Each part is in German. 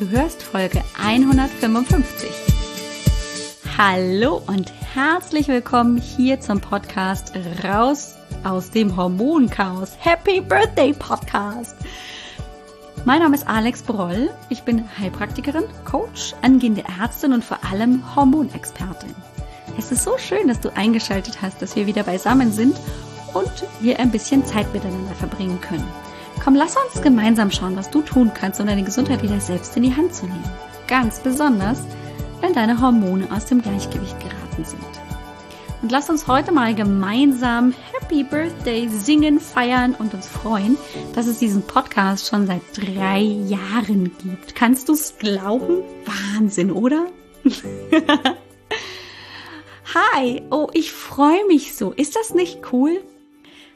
Du hörst Folge 155. Hallo und herzlich willkommen hier zum Podcast Raus aus dem Hormonchaos. Happy Birthday Podcast! Mein Name ist Alex Broll. Ich bin Heilpraktikerin, Coach, angehende Ärztin und vor allem Hormonexpertin. Es ist so schön, dass du eingeschaltet hast, dass wir wieder beisammen sind und wir ein bisschen Zeit miteinander verbringen können. Komm, lass uns gemeinsam schauen, was du tun kannst, um deine Gesundheit wieder selbst in die Hand zu nehmen. Ganz besonders, wenn deine Hormone aus dem Gleichgewicht geraten sind. Und lass uns heute mal gemeinsam Happy Birthday singen, feiern und uns freuen, dass es diesen Podcast schon seit drei Jahren gibt. Kannst du es glauben? Wahnsinn, oder? Hi, oh, ich freue mich so. Ist das nicht cool?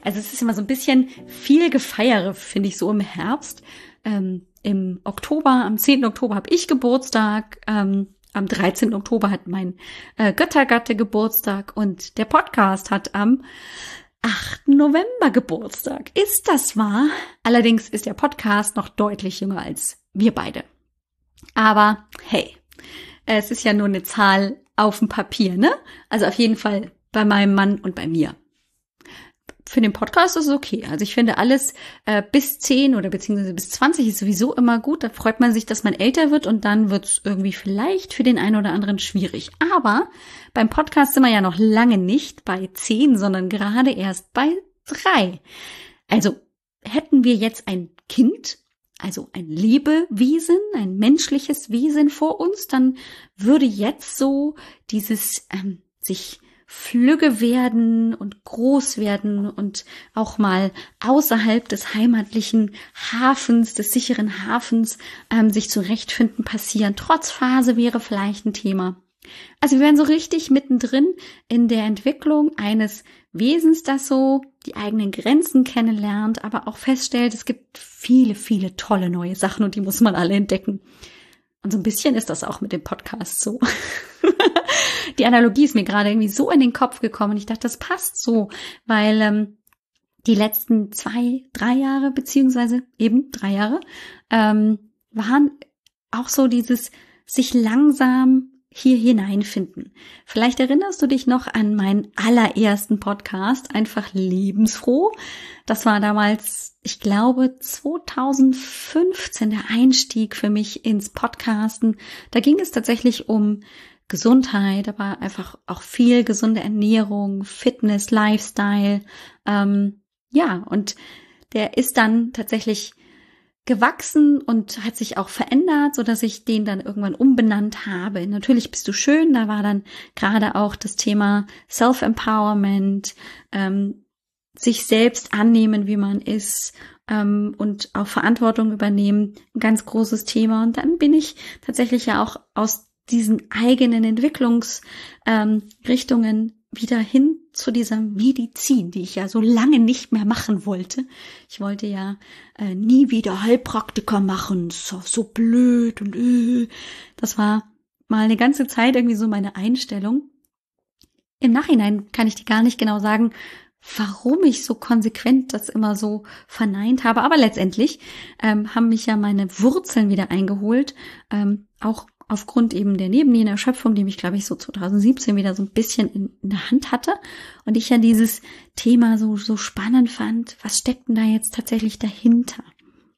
Also es ist immer so ein bisschen viel Gefeiere, finde ich, so im Herbst. Ähm, Im Oktober, am 10. Oktober habe ich Geburtstag. Ähm, am 13. Oktober hat mein äh, Göttergatte Geburtstag und der Podcast hat am 8. November Geburtstag. Ist das wahr? Allerdings ist der Podcast noch deutlich jünger als wir beide. Aber hey, es ist ja nur eine Zahl auf dem Papier, ne? Also auf jeden Fall bei meinem Mann und bei mir für den Podcast ist es okay. Also ich finde alles äh, bis 10 oder beziehungsweise bis 20 ist sowieso immer gut. Da freut man sich, dass man älter wird und dann wird es irgendwie vielleicht für den einen oder anderen schwierig. Aber beim Podcast sind wir ja noch lange nicht bei 10, sondern gerade erst bei 3. Also hätten wir jetzt ein Kind, also ein Lebewesen, ein menschliches Wesen vor uns, dann würde jetzt so dieses ähm, sich flügge werden und groß werden und auch mal außerhalb des heimatlichen Hafens, des sicheren Hafens ähm, sich zurechtfinden passieren. Trotz Phase wäre vielleicht ein Thema. Also wir wären so richtig mittendrin in der Entwicklung eines Wesens, das so die eigenen Grenzen kennenlernt, aber auch feststellt, es gibt viele, viele tolle neue Sachen und die muss man alle entdecken. Und so ein bisschen ist das auch mit dem Podcast so. die Analogie ist mir gerade irgendwie so in den Kopf gekommen. Ich dachte, das passt so, weil ähm, die letzten zwei, drei Jahre, beziehungsweise eben drei Jahre, ähm, waren auch so dieses sich langsam hier hineinfinden. Vielleicht erinnerst du dich noch an meinen allerersten Podcast, einfach lebensfroh. Das war damals, ich glaube, 2015 der Einstieg für mich ins Podcasten. Da ging es tatsächlich um Gesundheit, aber einfach auch viel gesunde Ernährung, Fitness, Lifestyle. Ähm, ja, und der ist dann tatsächlich gewachsen und hat sich auch verändert, so dass ich den dann irgendwann umbenannt habe. Natürlich bist du schön, da war dann gerade auch das Thema Self-Empowerment, ähm, sich selbst annehmen, wie man ist ähm, und auch Verantwortung übernehmen, ein ganz großes Thema. Und dann bin ich tatsächlich ja auch aus diesen eigenen Entwicklungsrichtungen ähm, wieder hin zu dieser Medizin, die ich ja so lange nicht mehr machen wollte. Ich wollte ja äh, nie wieder Heilpraktiker machen, so, so blöd und äh. das war mal eine ganze Zeit irgendwie so meine Einstellung. Im Nachhinein kann ich dir gar nicht genau sagen, warum ich so konsequent das immer so verneint habe. Aber letztendlich ähm, haben mich ja meine Wurzeln wieder eingeholt, ähm, auch aufgrund eben der Nebennierenerschöpfung, die mich, glaube ich, so 2017 wieder so ein bisschen in, in, der Hand hatte und ich ja dieses Thema so, so spannend fand, was steckt denn da jetzt tatsächlich dahinter?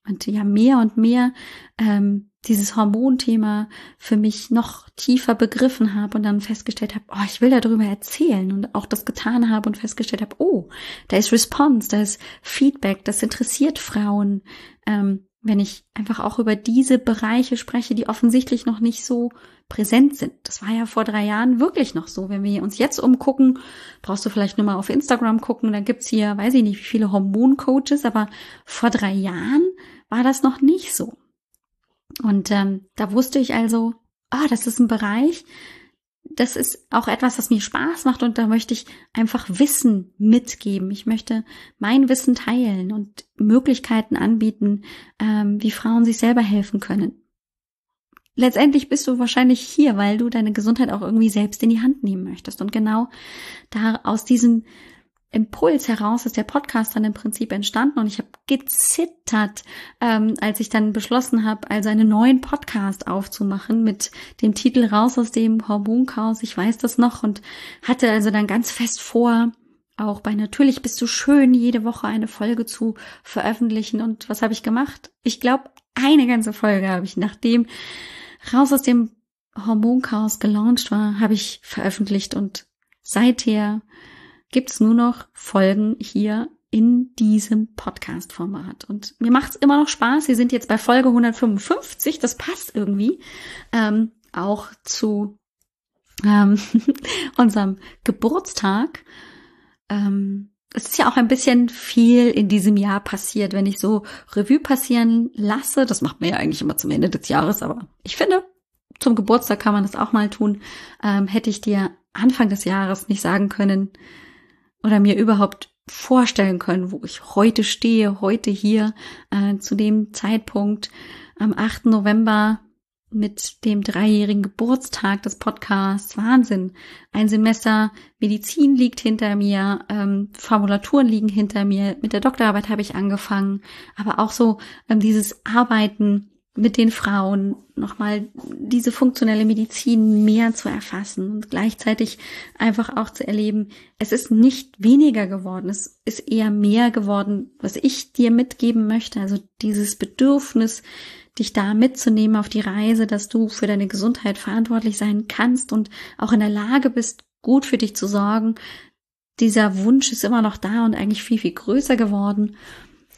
Und ja, mehr und mehr ähm, dieses Hormonthema für mich noch tiefer begriffen habe und dann festgestellt habe, oh, ich will darüber erzählen und auch das getan habe und festgestellt habe, oh, da ist Response, da ist Feedback, das interessiert Frauen. Ähm, wenn ich einfach auch über diese Bereiche spreche, die offensichtlich noch nicht so präsent sind. Das war ja vor drei Jahren wirklich noch so. Wenn wir uns jetzt umgucken, brauchst du vielleicht nur mal auf Instagram gucken, da gibt's hier, weiß ich nicht, wie viele Hormoncoaches, aber vor drei Jahren war das noch nicht so. Und ähm, da wusste ich also, ah, das ist ein Bereich, das ist auch etwas, was mir Spaß macht und da möchte ich einfach Wissen mitgeben. Ich möchte mein Wissen teilen und Möglichkeiten anbieten, ähm, wie Frauen sich selber helfen können. Letztendlich bist du wahrscheinlich hier, weil du deine Gesundheit auch irgendwie selbst in die Hand nehmen möchtest. Und genau da aus diesen Impuls heraus ist der Podcast dann im Prinzip entstanden und ich habe gezittert, ähm, als ich dann beschlossen habe, also einen neuen Podcast aufzumachen mit dem Titel Raus aus dem Hormonchaos. Ich weiß das noch und hatte also dann ganz fest vor, auch bei Natürlich bist du schön, jede Woche eine Folge zu veröffentlichen. Und was habe ich gemacht? Ich glaube, eine ganze Folge habe ich, nachdem Raus aus dem Hormonchaos gelauncht war, habe ich veröffentlicht und seither gibt's nur noch Folgen hier in diesem Podcast-Format. Und mir macht's immer noch Spaß. Wir sind jetzt bei Folge 155, das passt irgendwie ähm, auch zu ähm, unserem Geburtstag. Ähm, es ist ja auch ein bisschen viel in diesem Jahr passiert, wenn ich so Revue passieren lasse. Das macht man ja eigentlich immer zum Ende des Jahres, aber ich finde, zum Geburtstag kann man das auch mal tun. Ähm, hätte ich dir Anfang des Jahres nicht sagen können oder mir überhaupt vorstellen können, wo ich heute stehe, heute hier äh, zu dem Zeitpunkt am 8. November mit dem dreijährigen Geburtstag des Podcasts. Wahnsinn. Ein Semester Medizin liegt hinter mir, ähm, Formulaturen liegen hinter mir. Mit der Doktorarbeit habe ich angefangen, aber auch so ähm, dieses Arbeiten mit den Frauen, nochmal diese funktionelle Medizin mehr zu erfassen und gleichzeitig einfach auch zu erleben, es ist nicht weniger geworden, es ist eher mehr geworden, was ich dir mitgeben möchte. Also dieses Bedürfnis, dich da mitzunehmen auf die Reise, dass du für deine Gesundheit verantwortlich sein kannst und auch in der Lage bist, gut für dich zu sorgen. Dieser Wunsch ist immer noch da und eigentlich viel, viel größer geworden.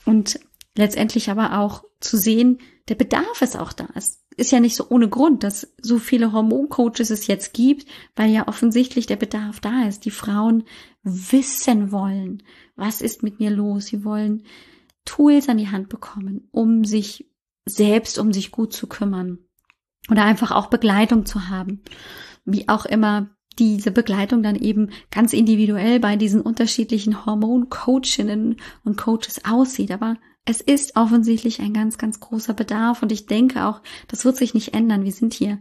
Und letztendlich aber auch zu sehen, der Bedarf ist auch da. Es ist ja nicht so ohne Grund, dass so viele Hormoncoaches es jetzt gibt, weil ja offensichtlich der Bedarf da ist. Die Frauen wissen wollen, was ist mit mir los. Sie wollen Tools an die Hand bekommen, um sich selbst um sich gut zu kümmern oder einfach auch Begleitung zu haben. Wie auch immer diese Begleitung dann eben ganz individuell bei diesen unterschiedlichen Hormoncoachinnen und Coaches aussieht. Aber es ist offensichtlich ein ganz, ganz großer Bedarf und ich denke auch, das wird sich nicht ändern. Wir sind hier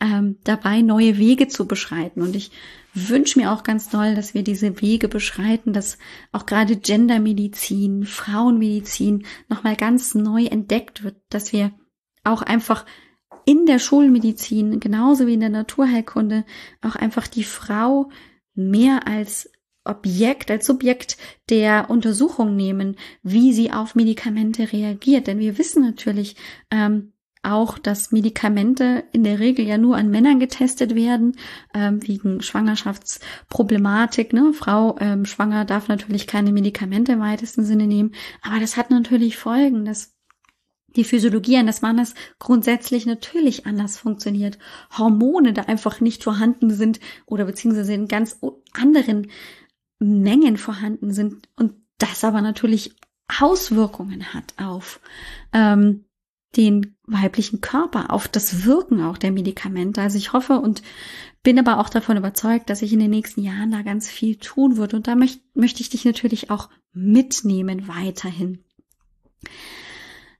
ähm, dabei, neue Wege zu beschreiten und ich wünsche mir auch ganz doll, dass wir diese Wege beschreiten, dass auch gerade Gendermedizin, Frauenmedizin nochmal ganz neu entdeckt wird, dass wir auch einfach in der Schulmedizin, genauso wie in der Naturheilkunde, auch einfach die Frau mehr als Objekt, als Subjekt der Untersuchung nehmen, wie sie auf Medikamente reagiert. Denn wir wissen natürlich, ähm, auch, dass Medikamente in der Regel ja nur an Männern getestet werden, ähm, wegen Schwangerschaftsproblematik. Ne? Frau ähm, schwanger darf natürlich keine Medikamente im weitesten Sinne nehmen, aber das hat natürlich Folgen, dass die Physiologie eines Mannes grundsätzlich natürlich anders funktioniert. Hormone da einfach nicht vorhanden sind oder beziehungsweise in ganz anderen Mengen vorhanden sind und das aber natürlich Auswirkungen hat auf ähm, den weiblichen Körper, auf das Wirken auch der Medikamente. Also ich hoffe und bin aber auch davon überzeugt, dass ich in den nächsten Jahren da ganz viel tun würde. Und da möcht, möchte ich dich natürlich auch mitnehmen weiterhin.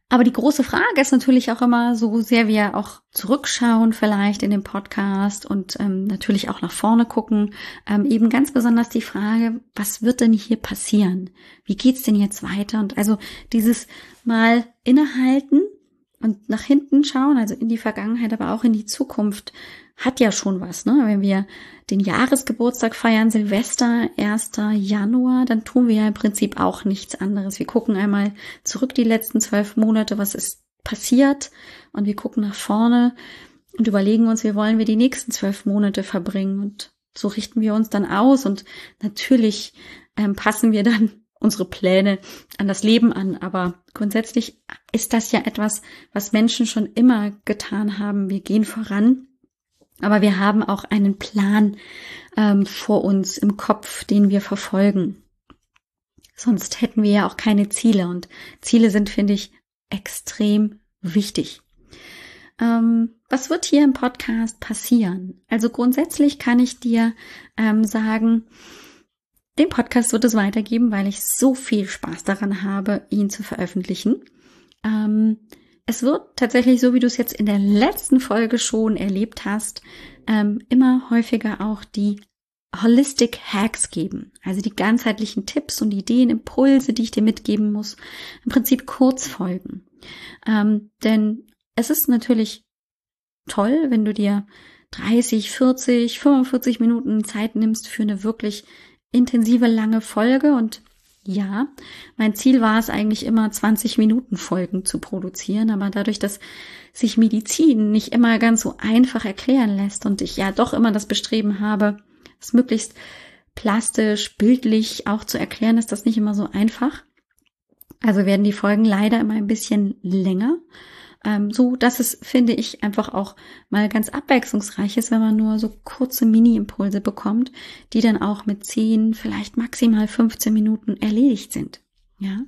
Aber die große Frage ist natürlich auch immer, so sehr wir auch zurückschauen vielleicht in dem Podcast und ähm, natürlich auch nach vorne gucken, ähm, eben ganz besonders die Frage, was wird denn hier passieren? Wie geht's denn jetzt weiter? Und also dieses mal innehalten und nach hinten schauen, also in die Vergangenheit, aber auch in die Zukunft, hat ja schon was. Ne? Wenn wir den Jahresgeburtstag feiern, Silvester, 1. Januar, dann tun wir ja im Prinzip auch nichts anderes. Wir gucken einmal zurück die letzten zwölf Monate, was ist passiert, und wir gucken nach vorne und überlegen uns, wie wollen wir die nächsten zwölf Monate verbringen. Und so richten wir uns dann aus und natürlich ähm, passen wir dann unsere Pläne an das Leben an. Aber grundsätzlich ist das ja etwas, was Menschen schon immer getan haben. Wir gehen voran, aber wir haben auch einen Plan ähm, vor uns im Kopf, den wir verfolgen. Sonst hätten wir ja auch keine Ziele und Ziele sind, finde ich, extrem wichtig. Ähm, was wird hier im Podcast passieren? Also grundsätzlich kann ich dir ähm, sagen, den Podcast wird es weitergeben, weil ich so viel Spaß daran habe, ihn zu veröffentlichen. Ähm, es wird tatsächlich, so wie du es jetzt in der letzten Folge schon erlebt hast, ähm, immer häufiger auch die Holistic Hacks geben, also die ganzheitlichen Tipps und Ideen, Impulse, die ich dir mitgeben muss, im Prinzip Kurzfolgen. Ähm, denn es ist natürlich toll, wenn du dir 30, 40, 45 Minuten Zeit nimmst für eine wirklich intensive lange Folge. Und ja, mein Ziel war es eigentlich immer 20 Minuten Folgen zu produzieren, aber dadurch, dass sich Medizin nicht immer ganz so einfach erklären lässt und ich ja doch immer das Bestreben habe, es möglichst plastisch, bildlich auch zu erklären, ist das nicht immer so einfach. Also werden die Folgen leider immer ein bisschen länger ähm, so dass es, finde ich, einfach auch mal ganz abwechslungsreich ist, wenn man nur so kurze Mini-Impulse bekommt, die dann auch mit 10, vielleicht maximal 15 Minuten erledigt sind. Ja,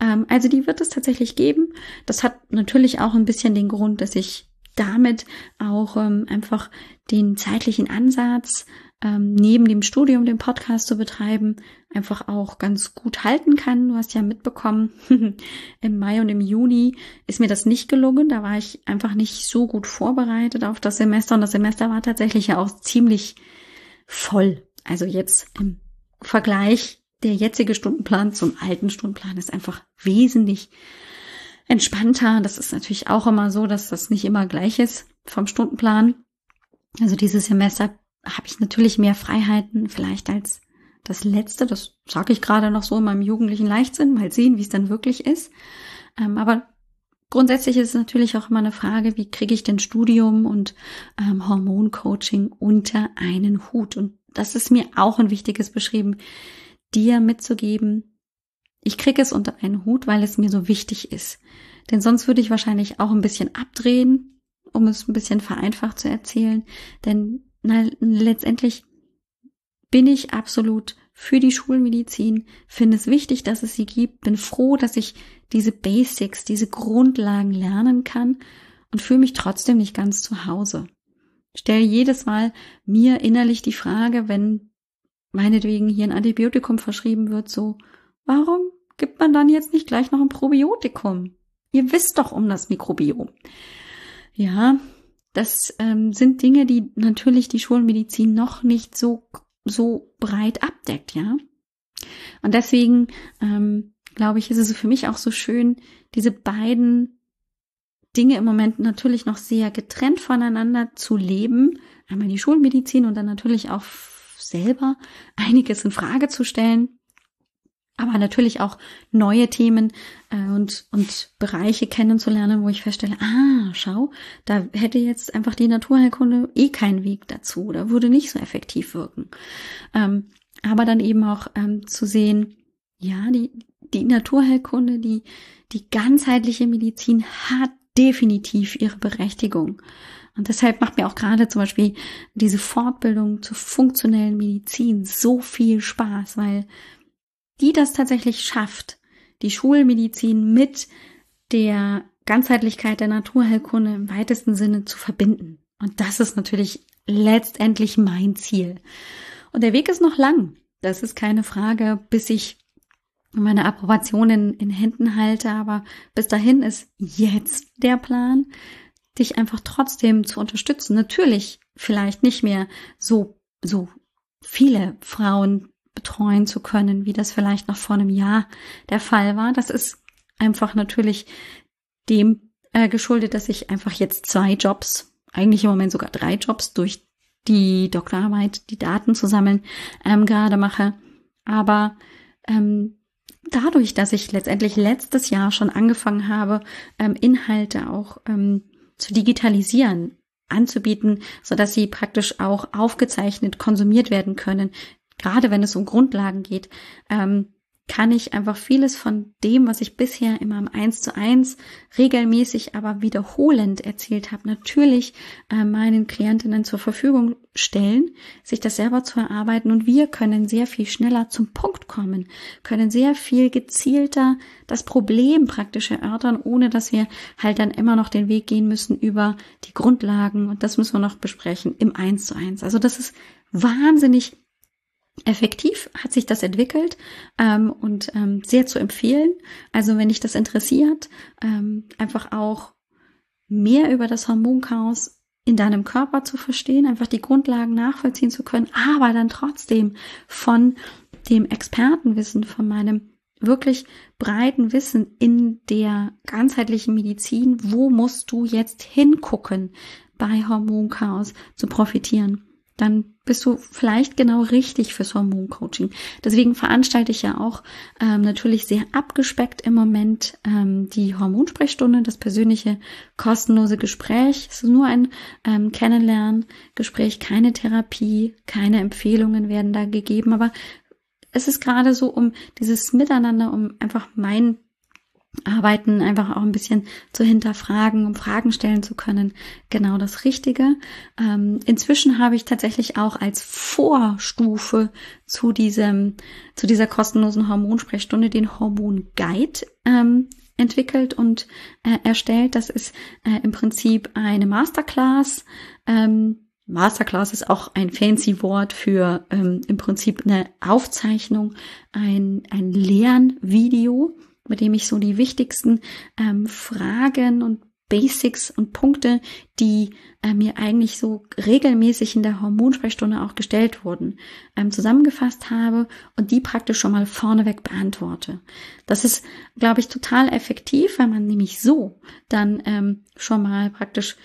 ähm, also die wird es tatsächlich geben. Das hat natürlich auch ein bisschen den Grund, dass ich damit auch ähm, einfach den zeitlichen Ansatz ähm, neben dem Studium den Podcast zu betreiben, einfach auch ganz gut halten kann. Du hast ja mitbekommen, im Mai und im Juni ist mir das nicht gelungen. Da war ich einfach nicht so gut vorbereitet auf das Semester und das Semester war tatsächlich ja auch ziemlich voll. Also jetzt im Vergleich der jetzige Stundenplan zum alten Stundenplan ist einfach wesentlich entspannter. Das ist natürlich auch immer so, dass das nicht immer gleich ist vom Stundenplan. Also dieses Semester habe ich natürlich mehr Freiheiten vielleicht als das letzte. Das sage ich gerade noch so in meinem jugendlichen Leichtsinn. Mal sehen, wie es dann wirklich ist. Ähm, aber grundsätzlich ist es natürlich auch immer eine Frage, wie kriege ich denn Studium und ähm, Hormoncoaching unter einen Hut? Und das ist mir auch ein wichtiges beschrieben, dir mitzugeben. Ich kriege es unter einen Hut, weil es mir so wichtig ist. Denn sonst würde ich wahrscheinlich auch ein bisschen abdrehen, um es ein bisschen vereinfacht zu erzählen. Denn na, letztendlich bin ich absolut für die Schulmedizin, finde es wichtig, dass es sie gibt, bin froh, dass ich diese Basics, diese Grundlagen lernen kann und fühle mich trotzdem nicht ganz zu Hause. Stelle jedes Mal mir innerlich die Frage, wenn meinetwegen hier ein Antibiotikum verschrieben wird, so, warum gibt man dann jetzt nicht gleich noch ein Probiotikum? Ihr wisst doch um das Mikrobiom. Ja, das ähm, sind Dinge, die natürlich die Schulmedizin noch nicht so, so breit abdeckt, ja. Und deswegen ähm, glaube ich, ist es für mich auch so schön, diese beiden Dinge im Moment natürlich noch sehr getrennt voneinander zu leben. Einmal die Schulmedizin und dann natürlich auch selber einiges in Frage zu stellen aber natürlich auch neue Themen äh, und, und Bereiche kennenzulernen, wo ich feststelle, ah, schau, da hätte jetzt einfach die Naturheilkunde eh keinen Weg dazu oder würde nicht so effektiv wirken. Ähm, aber dann eben auch ähm, zu sehen, ja, die, die Naturheilkunde, die, die ganzheitliche Medizin hat definitiv ihre Berechtigung. Und deshalb macht mir auch gerade zum Beispiel diese Fortbildung zur funktionellen Medizin so viel Spaß, weil die das tatsächlich schafft, die Schulmedizin mit der Ganzheitlichkeit der Naturheilkunde im weitesten Sinne zu verbinden. Und das ist natürlich letztendlich mein Ziel. Und der Weg ist noch lang. Das ist keine Frage, bis ich meine Approbation in, in Händen halte. Aber bis dahin ist jetzt der Plan, dich einfach trotzdem zu unterstützen. Natürlich vielleicht nicht mehr so, so viele Frauen betreuen zu können, wie das vielleicht noch vor einem Jahr der Fall war. Das ist einfach natürlich dem äh, geschuldet, dass ich einfach jetzt zwei Jobs, eigentlich im Moment sogar drei Jobs durch die Doktorarbeit, die Daten zu sammeln, ähm, gerade mache. Aber ähm, dadurch, dass ich letztendlich letztes Jahr schon angefangen habe, ähm, Inhalte auch ähm, zu digitalisieren, anzubieten, so dass sie praktisch auch aufgezeichnet konsumiert werden können, gerade wenn es um Grundlagen geht, ähm, kann ich einfach vieles von dem, was ich bisher immer im Eins zu eins regelmäßig, aber wiederholend erzählt habe, natürlich äh, meinen Klientinnen zur Verfügung stellen, sich das selber zu erarbeiten und wir können sehr viel schneller zum Punkt kommen, können sehr viel gezielter das Problem praktisch erörtern, ohne dass wir halt dann immer noch den Weg gehen müssen über die Grundlagen und das müssen wir noch besprechen im Eins zu eins. Also das ist wahnsinnig effektiv hat sich das entwickelt ähm, und ähm, sehr zu empfehlen. Also wenn dich das interessiert, ähm, einfach auch mehr über das Hormonchaos in deinem Körper zu verstehen, einfach die Grundlagen nachvollziehen zu können, aber dann trotzdem von dem Expertenwissen, von meinem wirklich breiten Wissen in der ganzheitlichen Medizin, wo musst du jetzt hingucken bei Hormonchaos zu profitieren dann bist du vielleicht genau richtig fürs Hormoncoaching. Deswegen veranstalte ich ja auch ähm, natürlich sehr abgespeckt im Moment ähm, die Hormonsprechstunde, das persönliche kostenlose Gespräch. Es ist nur ein ähm, Kennenlerngespräch, keine Therapie, keine Empfehlungen werden da gegeben, aber es ist gerade so um dieses Miteinander, um einfach mein Arbeiten einfach auch ein bisschen zu hinterfragen, um Fragen stellen zu können, genau das Richtige. Ähm, inzwischen habe ich tatsächlich auch als Vorstufe zu diesem, zu dieser kostenlosen Hormonsprechstunde den Hormon Guide ähm, entwickelt und äh, erstellt. Das ist äh, im Prinzip eine Masterclass. Ähm, Masterclass ist auch ein fancy Wort für ähm, im Prinzip eine Aufzeichnung, ein, ein Lernvideo mit dem ich so die wichtigsten ähm, Fragen und Basics und Punkte, die äh, mir eigentlich so regelmäßig in der Hormonsprechstunde auch gestellt wurden, ähm, zusammengefasst habe und die praktisch schon mal vorneweg beantworte. Das ist, glaube ich, total effektiv, weil man nämlich so dann ähm, schon mal praktisch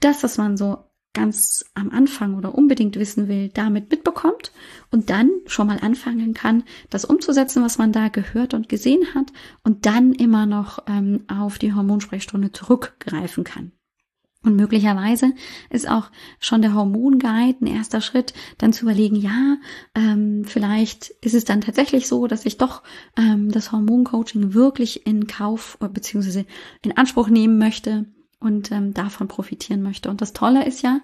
das, was man so ganz am Anfang oder unbedingt wissen will, damit mitbekommt und dann schon mal anfangen kann, das umzusetzen, was man da gehört und gesehen hat und dann immer noch ähm, auf die Hormonsprechstunde zurückgreifen kann. Und möglicherweise ist auch schon der Hormonguide ein erster Schritt, dann zu überlegen, ja, ähm, vielleicht ist es dann tatsächlich so, dass ich doch ähm, das Hormoncoaching wirklich in Kauf bzw. in Anspruch nehmen möchte und ähm, davon profitieren möchte. Und das Tolle ist ja,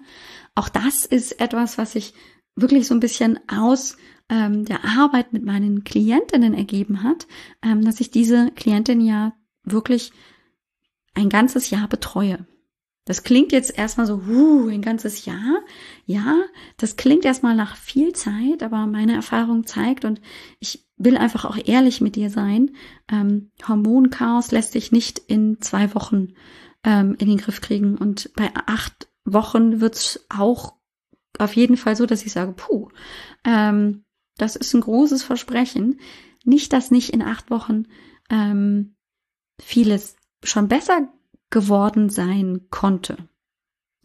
auch das ist etwas, was sich wirklich so ein bisschen aus ähm, der Arbeit mit meinen Klientinnen ergeben hat, ähm, dass ich diese Klientin ja wirklich ein ganzes Jahr betreue. Das klingt jetzt erstmal so, uh, ein ganzes Jahr. Ja, das klingt erstmal nach viel Zeit, aber meine Erfahrung zeigt und ich will einfach auch ehrlich mit dir sein. Ähm, Hormonchaos lässt sich nicht in zwei Wochen ähm, in den Griff kriegen. Und bei acht Wochen wird's auch auf jeden Fall so, dass ich sage, puh, ähm, das ist ein großes Versprechen. Nicht, dass nicht in acht Wochen ähm, vieles schon besser geworden sein konnte.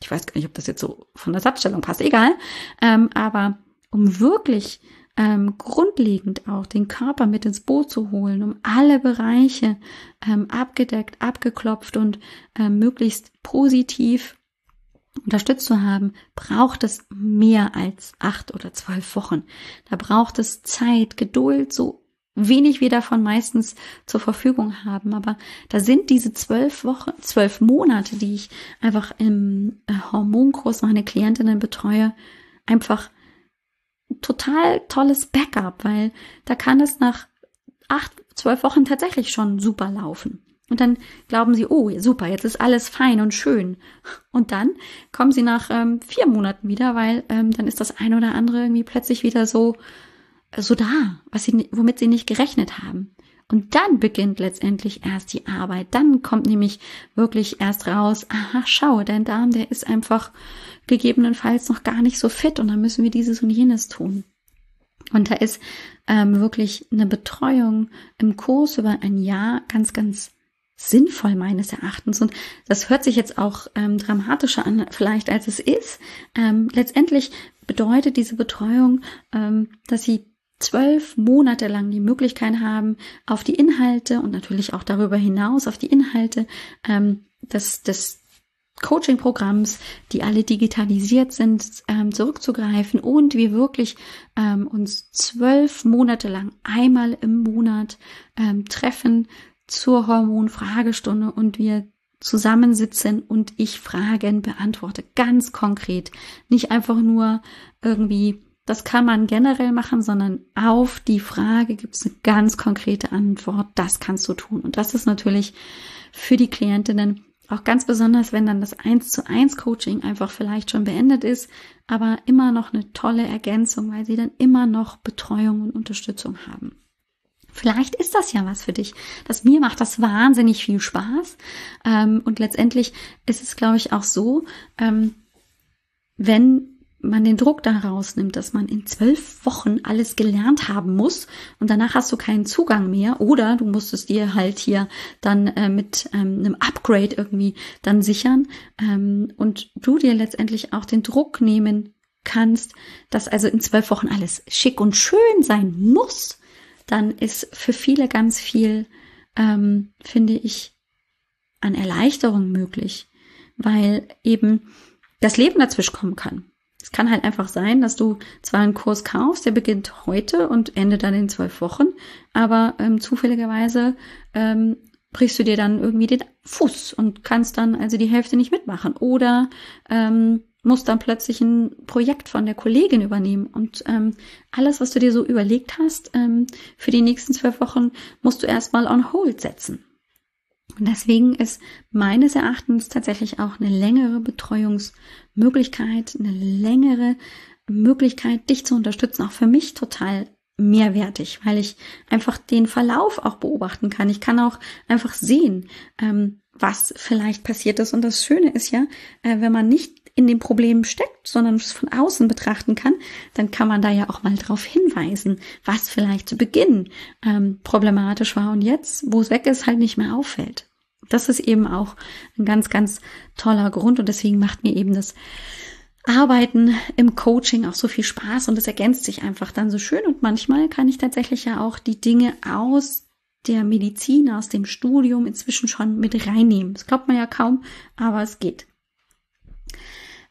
Ich weiß gar nicht, ob das jetzt so von der Satzstellung passt, egal. Ähm, aber um wirklich ähm, grundlegend auch den Körper mit ins Boot zu holen, um alle Bereiche ähm, abgedeckt, abgeklopft und ähm, möglichst positiv unterstützt zu haben, braucht es mehr als acht oder zwölf Wochen. Da braucht es Zeit, Geduld, so wenig wir davon meistens zur Verfügung haben. Aber da sind diese zwölf Wochen, zwölf Monate, die ich einfach im äh, Hormonkurs meine Klientinnen betreue, einfach total tolles Backup, weil da kann es nach acht, zwölf Wochen tatsächlich schon super laufen. Und dann glauben sie, oh, super, jetzt ist alles fein und schön. Und dann kommen sie nach ähm, vier Monaten wieder, weil ähm, dann ist das eine oder andere irgendwie plötzlich wieder so, so da, was sie, womit sie nicht gerechnet haben. Und dann beginnt letztendlich erst die Arbeit. Dann kommt nämlich wirklich erst raus, aha, schau, dein Darm, der ist einfach gegebenenfalls noch gar nicht so fit und dann müssen wir dieses und jenes tun. Und da ist ähm, wirklich eine Betreuung im Kurs über ein Jahr ganz, ganz sinnvoll meines Erachtens. Und das hört sich jetzt auch ähm, dramatischer an, vielleicht als es ist. Ähm, letztendlich bedeutet diese Betreuung, ähm, dass sie zwölf Monate lang die Möglichkeit haben, auf die Inhalte und natürlich auch darüber hinaus auf die Inhalte ähm, des, des Coaching-Programms, die alle digitalisiert sind, ähm, zurückzugreifen und wir wirklich ähm, uns zwölf Monate lang einmal im Monat ähm, treffen zur Hormonfragestunde und wir zusammensitzen und ich Fragen beantworte, ganz konkret. Nicht einfach nur irgendwie das kann man generell machen, sondern auf die Frage gibt es eine ganz konkrete Antwort. Das kannst du tun. Und das ist natürlich für die Klientinnen auch ganz besonders, wenn dann das 1 zu 1 Coaching einfach vielleicht schon beendet ist, aber immer noch eine tolle Ergänzung, weil sie dann immer noch Betreuung und Unterstützung haben. Vielleicht ist das ja was für dich. Das mir macht das wahnsinnig viel Spaß. Ähm, und letztendlich ist es, glaube ich, auch so, ähm, wenn man den Druck da rausnimmt, dass man in zwölf Wochen alles gelernt haben muss und danach hast du keinen Zugang mehr oder du musst es dir halt hier dann äh, mit ähm, einem Upgrade irgendwie dann sichern ähm, und du dir letztendlich auch den Druck nehmen kannst, dass also in zwölf Wochen alles schick und schön sein muss, dann ist für viele ganz viel, ähm, finde ich, an Erleichterung möglich, weil eben das Leben dazwischen kommen kann. Es kann halt einfach sein, dass du zwar einen Kurs kaufst, der beginnt heute und endet dann in zwölf Wochen, aber ähm, zufälligerweise ähm, brichst du dir dann irgendwie den Fuß und kannst dann also die Hälfte nicht mitmachen oder ähm, musst dann plötzlich ein Projekt von der Kollegin übernehmen und ähm, alles, was du dir so überlegt hast ähm, für die nächsten zwölf Wochen, musst du erstmal on hold setzen. Und deswegen ist meines Erachtens tatsächlich auch eine längere Betreuungsmöglichkeit, eine längere Möglichkeit, dich zu unterstützen, auch für mich total mehrwertig, weil ich einfach den Verlauf auch beobachten kann. Ich kann auch einfach sehen, ähm, was vielleicht passiert ist. Und das Schöne ist ja, äh, wenn man nicht in dem Problem steckt, sondern es von außen betrachten kann, dann kann man da ja auch mal drauf hinweisen, was vielleicht zu Beginn ähm, problematisch war und jetzt, wo es weg ist, halt nicht mehr auffällt. Das ist eben auch ein ganz, ganz toller Grund und deswegen macht mir eben das Arbeiten im Coaching auch so viel Spaß und es ergänzt sich einfach dann so schön und manchmal kann ich tatsächlich ja auch die Dinge aus der Medizin, aus dem Studium inzwischen schon mit reinnehmen. Das glaubt man ja kaum, aber es geht.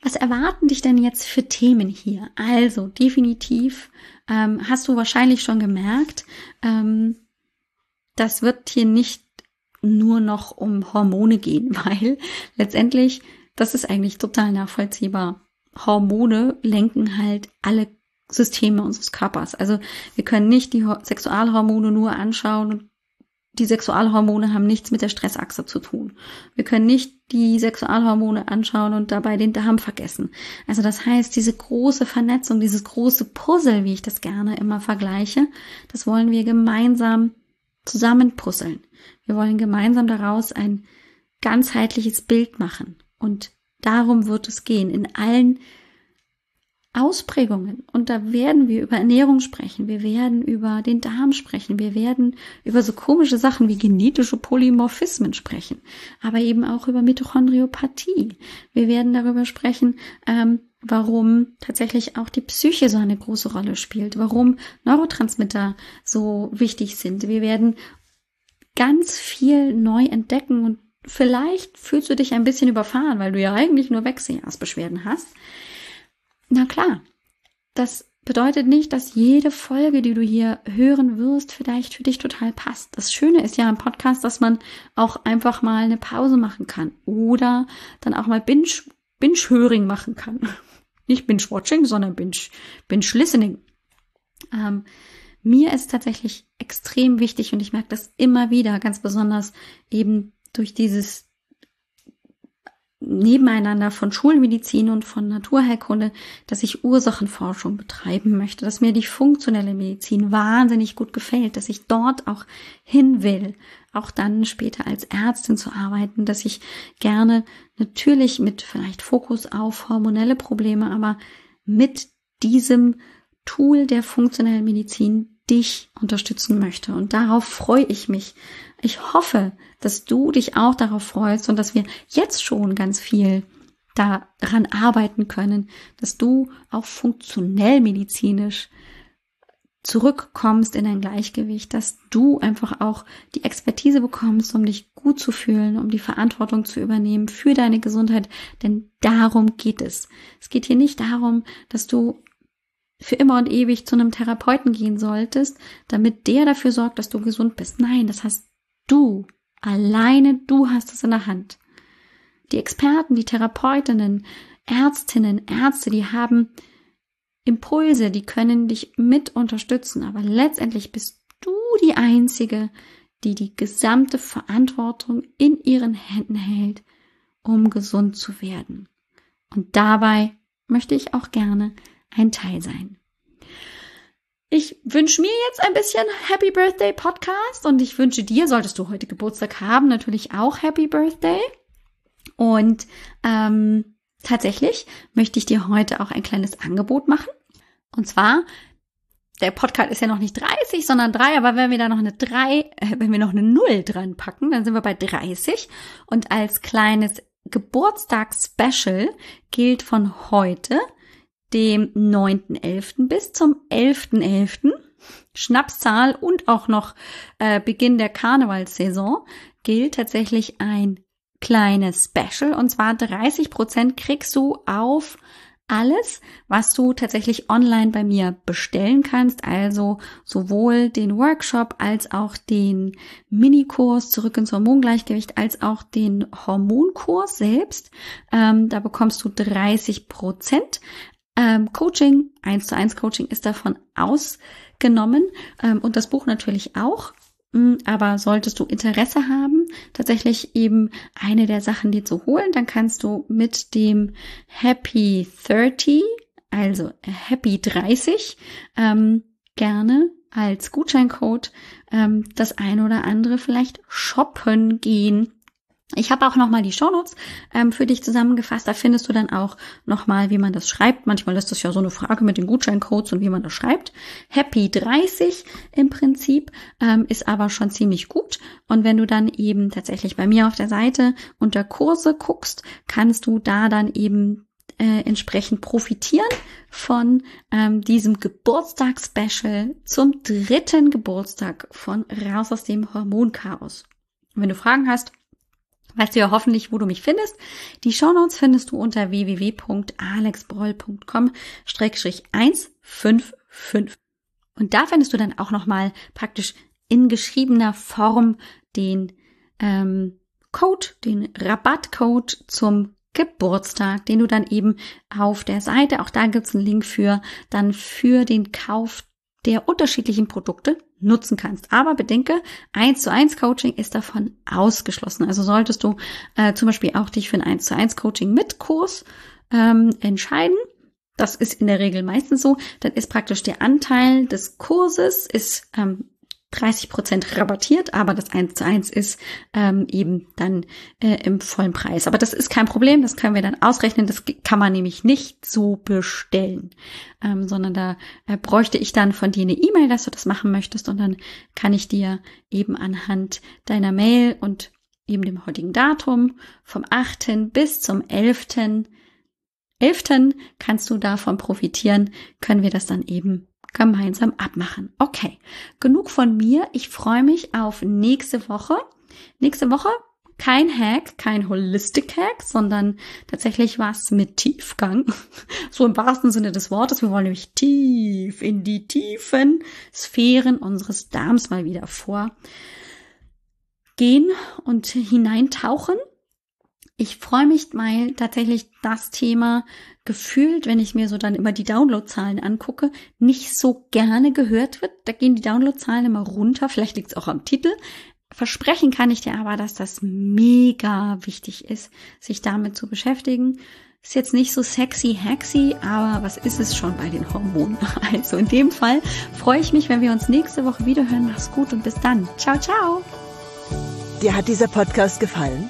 Was erwarten dich denn jetzt für Themen hier? Also definitiv ähm, hast du wahrscheinlich schon gemerkt, ähm, das wird hier nicht nur noch um Hormone gehen, weil letztendlich, das ist eigentlich total nachvollziehbar. Hormone lenken halt alle Systeme unseres Körpers. Also wir können nicht die Sexualhormone nur anschauen die Sexualhormone haben nichts mit der Stressachse zu tun. Wir können nicht die Sexualhormone anschauen und dabei den Darm vergessen. Also das heißt, diese große Vernetzung, dieses große Puzzle, wie ich das gerne immer vergleiche, das wollen wir gemeinsam zusammenpuzzeln. Wir wollen gemeinsam daraus ein ganzheitliches Bild machen. Und darum wird es gehen in allen Ausprägungen. Und da werden wir über Ernährung sprechen, wir werden über den Darm sprechen, wir werden über so komische Sachen wie genetische Polymorphismen sprechen, aber eben auch über Mitochondriopathie. Wir werden darüber sprechen, ähm, warum tatsächlich auch die Psyche so eine große Rolle spielt, warum Neurotransmitter so wichtig sind. Wir werden ganz viel neu entdecken und vielleicht fühlst du dich ein bisschen überfahren, weil du ja eigentlich nur Wechseljahrsbeschwerden hast. Na klar, das bedeutet nicht, dass jede Folge, die du hier hören wirst, vielleicht für dich total passt. Das Schöne ist ja im Podcast, dass man auch einfach mal eine Pause machen kann oder dann auch mal Binge, Binge-Höring machen kann. Nicht Binge-Watching, sondern Binge, Binge-Listening. Ähm, mir ist tatsächlich extrem wichtig und ich merke das immer wieder, ganz besonders eben durch dieses Nebeneinander von Schulmedizin und von Naturheilkunde, dass ich Ursachenforschung betreiben möchte, dass mir die funktionelle Medizin wahnsinnig gut gefällt, dass ich dort auch hin will, auch dann später als Ärztin zu arbeiten, dass ich gerne natürlich mit vielleicht Fokus auf hormonelle Probleme, aber mit diesem Tool der funktionellen Medizin dich unterstützen möchte. Und darauf freue ich mich. Ich hoffe, dass du dich auch darauf freust und dass wir jetzt schon ganz viel daran arbeiten können, dass du auch funktionell medizinisch zurückkommst in ein Gleichgewicht, dass du einfach auch die Expertise bekommst, um dich gut zu fühlen, um die Verantwortung zu übernehmen für deine Gesundheit, denn darum geht es. Es geht hier nicht darum, dass du für immer und ewig zu einem Therapeuten gehen solltest, damit der dafür sorgt, dass du gesund bist. Nein, das hast du. Alleine du hast es in der Hand. Die Experten, die Therapeutinnen, Ärztinnen, Ärzte, die haben Impulse, die können dich mit unterstützen, aber letztendlich bist du die Einzige, die die gesamte Verantwortung in ihren Händen hält, um gesund zu werden. Und dabei möchte ich auch gerne ein Teil sein. Ich wünsche mir jetzt ein bisschen Happy Birthday Podcast und ich wünsche dir, solltest du heute Geburtstag haben, natürlich auch Happy Birthday. Und ähm, tatsächlich möchte ich dir heute auch ein kleines Angebot machen. Und zwar, der Podcast ist ja noch nicht 30, sondern 3, aber wenn wir da noch eine 3, äh, wenn wir noch eine 0 dran packen, dann sind wir bei 30. Und als kleines Geburtstagsspecial gilt von heute, dem 9.11. bis zum 11.11. Schnapszahl und auch noch äh, Beginn der Karnevalssaison gilt tatsächlich ein kleines Special und zwar 30 Prozent kriegst du auf alles, was du tatsächlich online bei mir bestellen kannst, also sowohl den Workshop als auch den Minikurs zurück ins Hormongleichgewicht, als auch den Hormonkurs selbst. Ähm, da bekommst du 30 Prozent. Ähm, Coaching, 1 zu 1 Coaching ist davon ausgenommen ähm, und das Buch natürlich auch. Mm, aber solltest du Interesse haben, tatsächlich eben eine der Sachen dir zu holen, dann kannst du mit dem Happy 30, also Happy 30, ähm, gerne als Gutscheincode ähm, das eine oder andere vielleicht shoppen gehen. Ich habe auch nochmal die Shownotes ähm, für dich zusammengefasst. Da findest du dann auch nochmal, wie man das schreibt. Manchmal ist das ja so eine Frage mit den Gutscheincodes und wie man das schreibt. Happy 30 im Prinzip ähm, ist aber schon ziemlich gut. Und wenn du dann eben tatsächlich bei mir auf der Seite unter Kurse guckst, kannst du da dann eben äh, entsprechend profitieren von ähm, diesem Geburtstagsspecial zum dritten Geburtstag von Raus aus dem Hormonchaos. Und wenn du Fragen hast, Weißt du ja hoffentlich, wo du mich findest. Die Shownotes findest du unter www.alexbroll.com-155. Und da findest du dann auch nochmal praktisch in geschriebener Form den ähm, Code, den Rabattcode zum Geburtstag, den du dann eben auf der Seite, auch da gibt's einen Link für, dann für den Kauf der unterschiedlichen Produkte nutzen kannst. Aber bedenke, eins zu eins Coaching ist davon ausgeschlossen. Also solltest du äh, zum Beispiel auch dich für ein eins zu eins Coaching mit Kurs ähm, entscheiden. Das ist in der Regel meistens so. Dann ist praktisch der Anteil des Kurses ist ähm, 30 Prozent rabattiert, aber das 1 zu 1 ist ähm, eben dann äh, im vollen Preis. Aber das ist kein Problem, das können wir dann ausrechnen. Das kann man nämlich nicht so bestellen, ähm, sondern da äh, bräuchte ich dann von dir eine E-Mail, dass du das machen möchtest und dann kann ich dir eben anhand deiner Mail und eben dem heutigen Datum vom 8. bis zum 11. 11. kannst du davon profitieren, können wir das dann eben gemeinsam abmachen. Okay, genug von mir. Ich freue mich auf nächste Woche. Nächste Woche kein Hack, kein Holistic Hack, sondern tatsächlich was mit Tiefgang. So im wahrsten Sinne des Wortes. Wir wollen nämlich tief in die tiefen Sphären unseres Darms mal wieder vorgehen und hineintauchen. Ich freue mich mal tatsächlich das Thema gefühlt, wenn ich mir so dann immer die Downloadzahlen angucke, nicht so gerne gehört wird. Da gehen die Downloadzahlen immer runter. Vielleicht liegt es auch am Titel. Versprechen kann ich dir aber, dass das mega wichtig ist, sich damit zu beschäftigen. Ist jetzt nicht so sexy, haxy, aber was ist es schon bei den Hormonen? Also in dem Fall freue ich mich, wenn wir uns nächste Woche wieder hören. Mach's gut und bis dann. Ciao, ciao. Dir hat dieser Podcast gefallen?